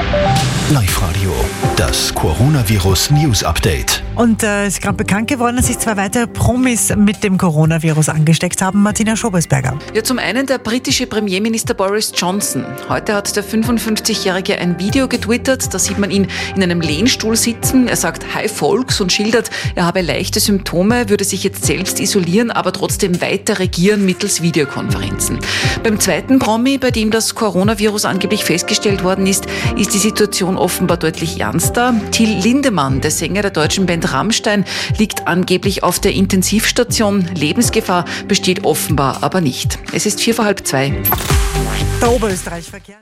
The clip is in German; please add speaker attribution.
Speaker 1: Thank Live-Radio, das Coronavirus News Update.
Speaker 2: Und äh, es ist gerade bekannt geworden, dass sich zwei weitere Promis mit dem Coronavirus angesteckt haben. Martina Schobesberger.
Speaker 3: Ja, zum einen der britische Premierminister Boris Johnson. Heute hat der 55-Jährige ein Video getwittert. Da sieht man ihn in einem Lehnstuhl sitzen. Er sagt Hi Volks und schildert, er habe leichte Symptome, würde sich jetzt selbst isolieren, aber trotzdem weiter regieren mittels Videokonferenzen. Beim zweiten Promi, bei dem das Coronavirus angeblich festgestellt worden ist, ist die Situation offenbar deutlich ernster. Till Lindemann, der Sänger der deutschen Band Rammstein, liegt angeblich auf der Intensivstation. Lebensgefahr besteht offenbar aber nicht. Es ist vier vor halb zwei.
Speaker 2: Der Oberösterreich-Verkehr.